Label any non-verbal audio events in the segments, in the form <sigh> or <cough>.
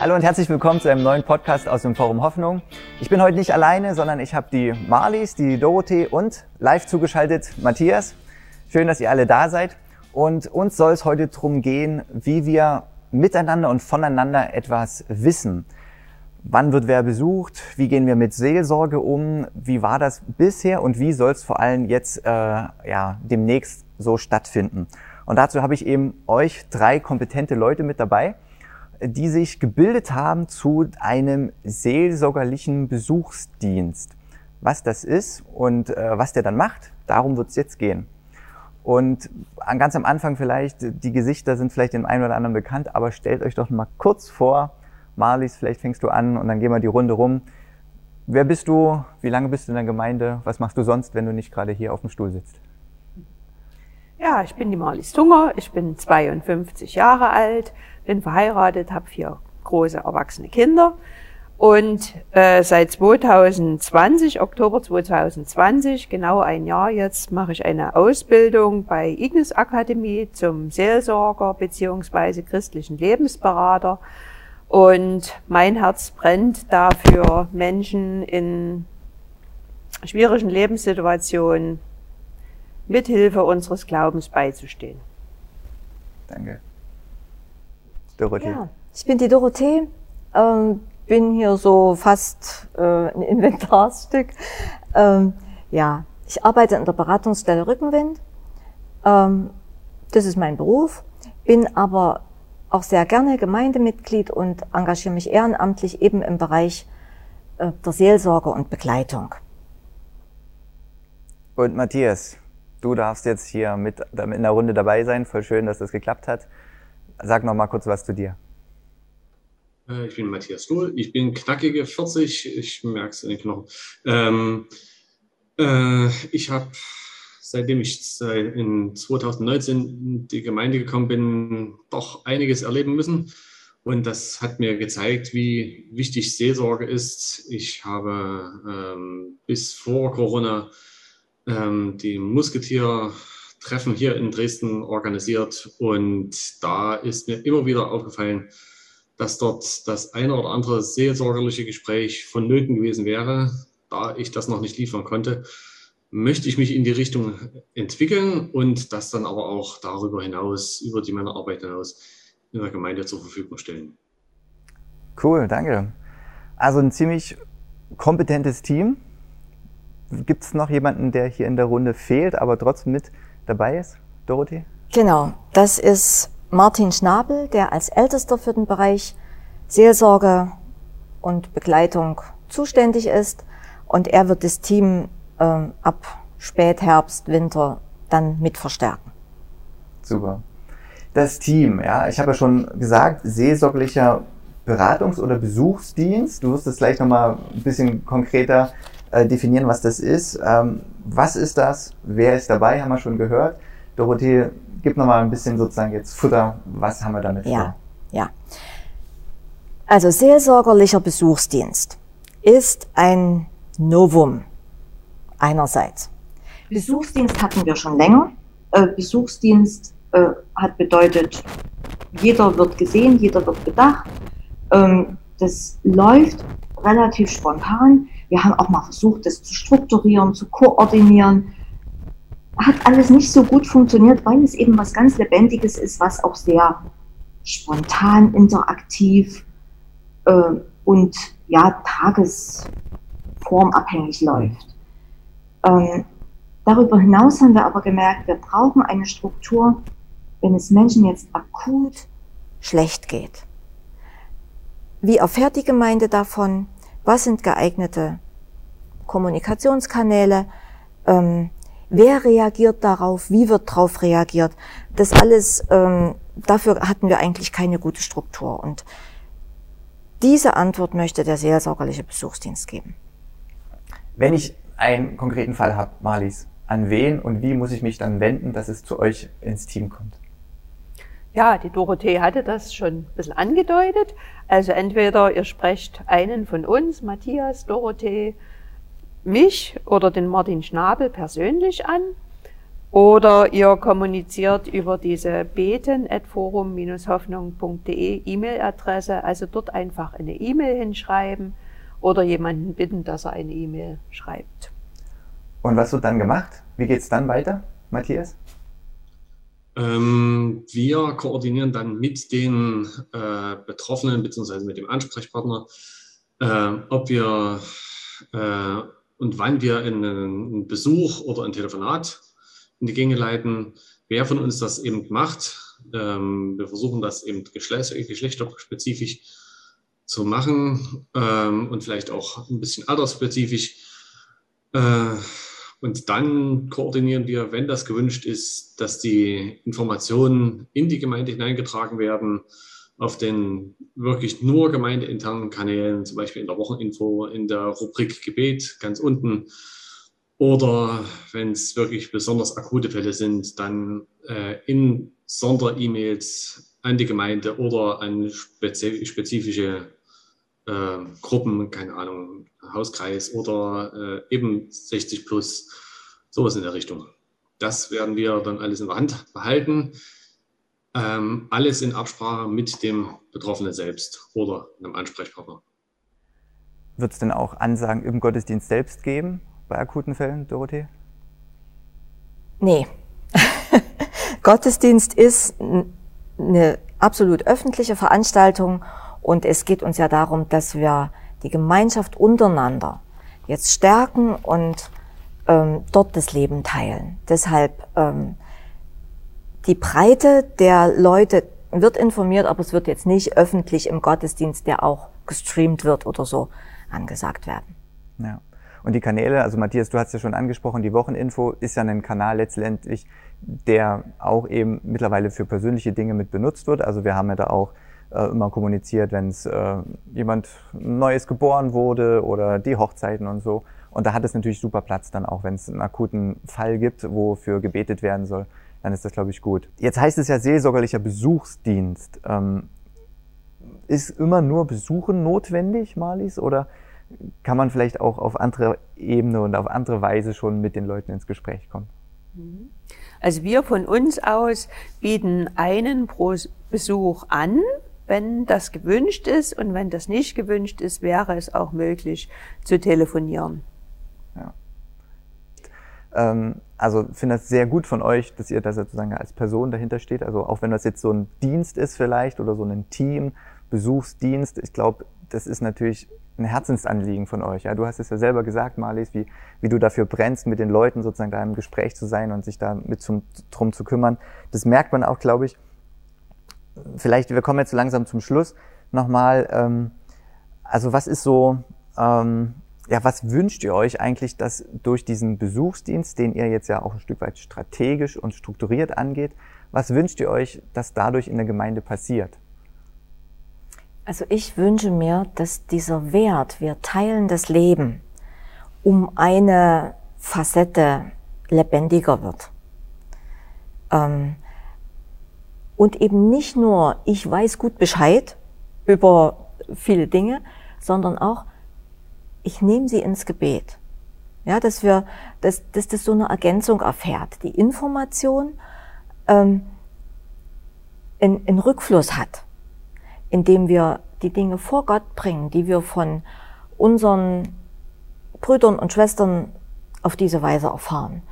Hallo und herzlich willkommen zu einem neuen Podcast aus dem Forum Hoffnung. Ich bin heute nicht alleine, sondern ich habe die Marlies, die Dorothee und live zugeschaltet Matthias. Schön, dass ihr alle da seid. Und uns soll es heute darum gehen, wie wir miteinander und voneinander etwas wissen. Wann wird wer besucht? Wie gehen wir mit Seelsorge um? Wie war das bisher und wie soll es vor allem jetzt äh, ja, demnächst so stattfinden? Und dazu habe ich eben euch drei kompetente Leute mit dabei die sich gebildet haben zu einem seelsorgerlichen Besuchsdienst. Was das ist und äh, was der dann macht, darum wird es jetzt gehen. Und ganz am Anfang vielleicht, die Gesichter sind vielleicht dem einen oder anderen bekannt, aber stellt euch doch mal kurz vor, Marlies, vielleicht fängst du an und dann gehen wir die Runde rum. Wer bist du? Wie lange bist du in der Gemeinde? Was machst du sonst, wenn du nicht gerade hier auf dem Stuhl sitzt? Ja, ich bin die Marlies Tunger, ich bin 52 Jahre alt, bin verheiratet, habe vier große erwachsene Kinder und äh, seit 2020, Oktober 2020, genau ein Jahr jetzt, mache ich eine Ausbildung bei Ignis Akademie zum Seelsorger beziehungsweise christlichen Lebensberater. Und mein Herz brennt dafür, Menschen in schwierigen Lebenssituationen mithilfe unseres Glaubens beizustehen. Danke. Dorothee. Ja, ich bin die Dorothee, ähm, bin hier so fast äh, ein <laughs> Inventarstück. Ähm, ja, ich arbeite in der Beratungsstelle Rückenwind. Ähm, das ist mein Beruf, bin aber auch sehr gerne Gemeindemitglied und engagiere mich ehrenamtlich eben im Bereich äh, der Seelsorge und Begleitung. Und Matthias, du darfst jetzt hier mit in der Runde dabei sein. Voll schön, dass das geklappt hat. Sag noch mal kurz was zu dir. Äh, ich bin Matthias Stuhl, ich bin knackige 40, ich merke es in den Knochen. Ähm, äh, ich habe, seitdem ich in 2019 in die Gemeinde gekommen bin, doch einiges erleben müssen. Und das hat mir gezeigt, wie wichtig Seelsorge ist. Ich habe ähm, bis vor Corona ähm, die Musketier Treffen hier in Dresden organisiert und da ist mir immer wieder aufgefallen, dass dort das eine oder andere seelsorgerliche Gespräch vonnöten gewesen wäre. Da ich das noch nicht liefern konnte, möchte ich mich in die Richtung entwickeln und das dann aber auch darüber hinaus, über die meine Arbeit hinaus, in der Gemeinde zur Verfügung stellen. Cool, danke. Also ein ziemlich kompetentes Team. Gibt es noch jemanden, der hier in der Runde fehlt, aber trotzdem mit dabei ist, Dorothee? Genau, das ist Martin Schnabel, der als Ältester für den Bereich Seelsorge und Begleitung zuständig ist. Und er wird das Team äh, ab Spätherbst, Winter dann mit verstärken. Super. Das Team, ja, ich habe ja schon gesagt, seelsorglicher Beratungs- oder Besuchsdienst. Du wirst es gleich nochmal ein bisschen konkreter äh, definieren, was das ist. Ähm, was ist das? Wer ist dabei? Haben wir schon gehört. Dorothee, gib noch mal ein bisschen sozusagen jetzt Futter. Was haben wir damit ja, vor? Ja. Also seelsorgerlicher Besuchsdienst ist ein Novum einerseits. Besuchsdienst hatten wir schon länger. Äh, Besuchsdienst äh, hat bedeutet, jeder wird gesehen, jeder wird bedacht. Ähm, das läuft relativ spontan. Wir haben auch mal versucht, das zu strukturieren, zu koordinieren. Hat alles nicht so gut funktioniert, weil es eben was ganz Lebendiges ist, was auch sehr spontan, interaktiv äh, und ja, tagesformabhängig läuft. Ähm, darüber hinaus haben wir aber gemerkt, wir brauchen eine Struktur, wenn es Menschen jetzt akut schlecht geht. Wie erfährt die Gemeinde davon? Was sind geeignete Kommunikationskanäle? Ähm, wer reagiert darauf? Wie wird darauf reagiert? Das alles, ähm, dafür hatten wir eigentlich keine gute Struktur. Und diese Antwort möchte der seelsorgerliche Besuchsdienst geben. Wenn ich einen konkreten Fall habe, Marlies, an wen und wie muss ich mich dann wenden, dass es zu euch ins Team kommt? Ja, die Dorothee hatte das schon ein bisschen angedeutet. Also entweder ihr sprecht einen von uns, Matthias, Dorothee, mich oder den Martin Schnabel persönlich an. Oder ihr kommuniziert über diese beten.forum-hoffnung.de E-Mail-Adresse. Also dort einfach eine E-Mail hinschreiben oder jemanden bitten, dass er eine E-Mail schreibt. Und was wird dann gemacht? Wie geht es dann weiter, Matthias? Ähm, wir koordinieren dann mit den äh, Betroffenen bzw. mit dem Ansprechpartner, äh, ob wir äh, und wann wir einen Besuch oder ein Telefonat in die Gänge leiten, wer von uns das eben macht. Ähm, wir versuchen das eben geschlechterspezifisch zu machen ähm, und vielleicht auch ein bisschen altersspezifisch. Äh, und dann koordinieren wir, wenn das gewünscht ist, dass die Informationen in die Gemeinde hineingetragen werden, auf den wirklich nur gemeindeinternen Kanälen, zum Beispiel in der Wocheninfo, in der Rubrik Gebet ganz unten. Oder wenn es wirklich besonders akute Fälle sind, dann äh, in Sonder-E-Mails an die Gemeinde oder an spezifische äh, Gruppen, keine Ahnung, Hauskreis oder äh, eben 60 plus, sowas in der Richtung. Das werden wir dann alles in der Hand behalten. Ähm, alles in Absprache mit dem Betroffenen selbst oder einem Ansprechpartner. Wird es denn auch Ansagen im Gottesdienst selbst geben bei akuten Fällen, Dorothee? Nee. <laughs> Gottesdienst ist eine absolut öffentliche Veranstaltung und es geht uns ja darum, dass wir die Gemeinschaft untereinander jetzt stärken und ähm, dort das Leben teilen. Deshalb ähm, die Breite der Leute wird informiert, aber es wird jetzt nicht öffentlich im Gottesdienst, der auch gestreamt wird oder so, angesagt werden. Ja. Und die Kanäle, also Matthias, du hast ja schon angesprochen, die Wocheninfo ist ja ein Kanal letztendlich, der auch eben mittlerweile für persönliche Dinge mit benutzt wird. Also wir haben ja da auch äh, immer kommuniziert, wenn es äh, jemand Neues geboren wurde oder die Hochzeiten und so. Und da hat es natürlich super Platz dann auch, wenn es einen akuten Fall gibt, wofür gebetet werden soll, dann ist das, glaube ich, gut. Jetzt heißt es ja seelsorgerlicher Besuchsdienst. Ähm, ist immer nur Besuchen notwendig, Marlies? Oder kann man vielleicht auch auf andere Ebene und auf andere Weise schon mit den Leuten ins Gespräch kommen? Also wir von uns aus bieten einen pro Besuch an, wenn das gewünscht ist. Und wenn das nicht gewünscht ist, wäre es auch möglich zu telefonieren. Ja. Ähm, also finde das sehr gut von euch, dass ihr da sozusagen als Person dahinter steht. Also auch wenn das jetzt so ein Dienst ist vielleicht oder so ein Team, Besuchsdienst, ich glaube, das ist natürlich ein Herzensanliegen von euch. Ja, du hast es ja selber gesagt, Marlies, wie, wie du dafür brennst, mit den Leuten sozusagen da im Gespräch zu sein und sich da mit zum, drum zu kümmern. Das merkt man auch, glaube ich, vielleicht, wir kommen jetzt so langsam zum Schluss nochmal. Ähm, also was ist so, ähm, ja, was wünscht ihr euch eigentlich, dass durch diesen Besuchsdienst, den ihr jetzt ja auch ein Stück weit strategisch und strukturiert angeht, was wünscht ihr euch, dass dadurch in der Gemeinde passiert? Also ich wünsche mir, dass dieser Wert, wir teilen das Leben, um eine Facette lebendiger wird. Ähm, und eben nicht nur, ich weiß gut Bescheid über viele Dinge, sondern auch, ich nehme sie ins Gebet. Ja, dass wir, dass, dass das so eine Ergänzung erfährt. Die Information ähm, in, in Rückfluss hat, indem wir die Dinge vor Gott bringen, die wir von unseren Brüdern und Schwestern auf diese Weise erfahren.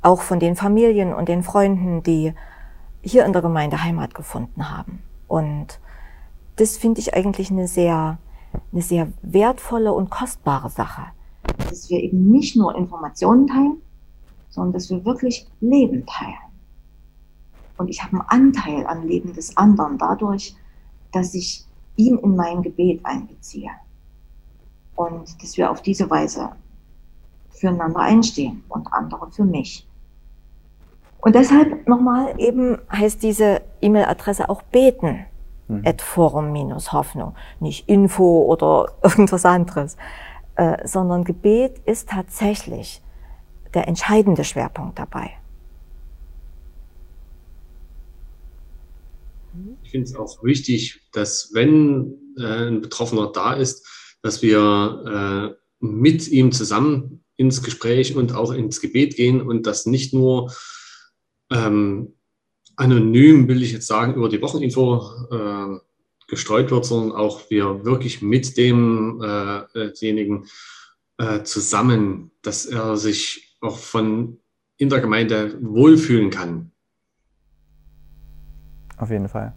Auch von den Familien und den Freunden, die hier in der Gemeinde Heimat gefunden haben. Und das finde ich eigentlich eine sehr, eine sehr wertvolle und kostbare Sache. Dass wir eben nicht nur Informationen teilen, sondern dass wir wirklich Leben teilen. Und ich habe einen Anteil am Leben des anderen dadurch, dass ich ihn in mein Gebet einbeziehe. Und dass wir auf diese Weise füreinander einstehen und andere für mich. Und deshalb nochmal eben heißt diese E-Mail-Adresse auch beten. Mhm. at forum-hoffnung. Nicht Info oder <laughs> irgendwas anderes. Äh, sondern Gebet ist tatsächlich der entscheidende Schwerpunkt dabei. Ich finde es auch wichtig, dass wenn äh, ein Betroffener da ist, dass wir äh, mit ihm zusammen ins Gespräch und auch ins Gebet gehen und das nicht nur ähm, anonym, will ich jetzt sagen, über die Wocheninfo äh, gestreut wird, sondern auch wir wirklich mit demjenigen äh, äh, zusammen, dass er sich auch von in der Gemeinde wohlfühlen kann. Auf jeden Fall.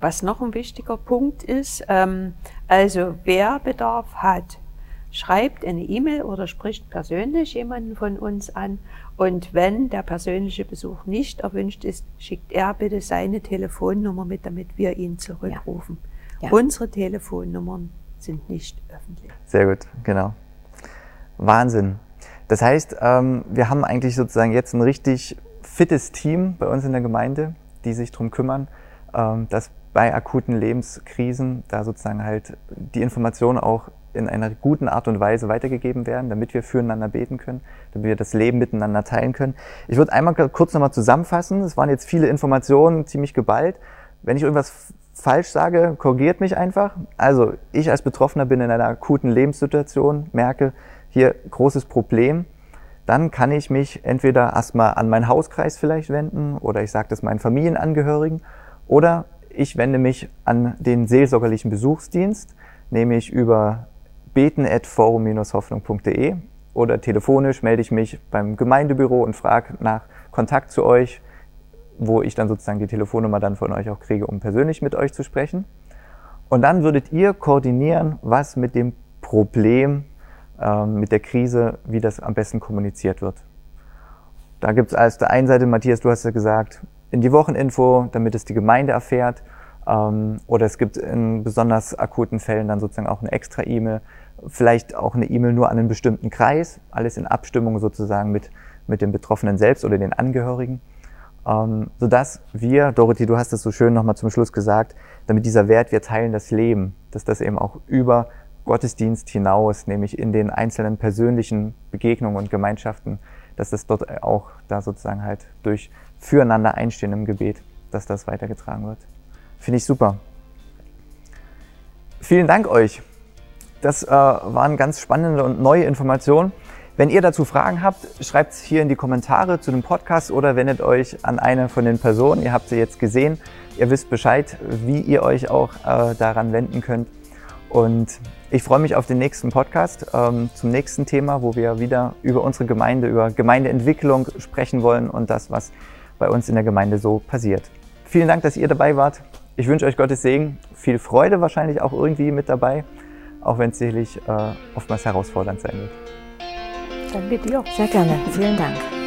Was noch ein wichtiger Punkt ist, ähm, also wer Bedarf hat, schreibt eine E-Mail oder spricht persönlich jemanden von uns an. Und wenn der persönliche Besuch nicht erwünscht ist, schickt er bitte seine Telefonnummer mit, damit wir ihn zurückrufen. Ja. Ja. Unsere Telefonnummern sind nicht öffentlich. Sehr gut, genau. Wahnsinn. Das heißt, ähm, wir haben eigentlich sozusagen jetzt ein richtig fittes Team bei uns in der Gemeinde, die sich darum kümmern, ähm, dass bei akuten Lebenskrisen da sozusagen halt die Informationen auch in einer guten Art und Weise weitergegeben werden, damit wir füreinander beten können, damit wir das Leben miteinander teilen können. Ich würde einmal kurz nochmal zusammenfassen. Es waren jetzt viele Informationen, ziemlich geballt. Wenn ich irgendwas falsch sage, korrigiert mich einfach. Also ich als Betroffener bin in einer akuten Lebenssituation, merke hier großes Problem. Dann kann ich mich entweder erstmal an meinen Hauskreis vielleicht wenden oder ich sage das meinen Familienangehörigen oder ich wende mich an den seelsorgerlichen Besuchsdienst, nämlich über beten.forum-hoffnung.de oder telefonisch melde ich mich beim Gemeindebüro und frage nach Kontakt zu euch, wo ich dann sozusagen die Telefonnummer dann von euch auch kriege, um persönlich mit euch zu sprechen. Und dann würdet ihr koordinieren, was mit dem Problem, äh, mit der Krise, wie das am besten kommuniziert wird. Da gibt es als der einen Seite, Matthias, du hast ja gesagt, in die Wocheninfo, damit es die Gemeinde erfährt. Ähm, oder es gibt in besonders akuten Fällen dann sozusagen auch eine extra E-Mail, vielleicht auch eine E-Mail nur an einen bestimmten Kreis, alles in Abstimmung sozusagen mit, mit dem Betroffenen selbst oder den Angehörigen. Ähm, sodass wir, Dorothy, du hast es so schön nochmal zum Schluss gesagt, damit dieser Wert, wir teilen das Leben, dass das eben auch über Gottesdienst hinaus, nämlich in den einzelnen persönlichen Begegnungen und Gemeinschaften, dass das dort auch da sozusagen halt durch füreinander einstehen im Gebet, dass das weitergetragen wird. Finde ich super. Vielen Dank euch. Das äh, waren ganz spannende und neue Informationen. Wenn ihr dazu Fragen habt, schreibt es hier in die Kommentare zu dem Podcast oder wendet euch an eine von den Personen. Ihr habt sie jetzt gesehen. Ihr wisst Bescheid, wie ihr euch auch äh, daran wenden könnt. Und ich freue mich auf den nächsten Podcast ähm, zum nächsten Thema, wo wir wieder über unsere Gemeinde, über Gemeindeentwicklung sprechen wollen und das, was bei uns in der Gemeinde so passiert. Vielen Dank, dass ihr dabei wart. Ich wünsche euch Gottes Segen, viel Freude wahrscheinlich auch irgendwie mit dabei, auch wenn es sicherlich äh, oftmals herausfordernd sein wird. Danke dir. Sehr gerne. Vielen Dank.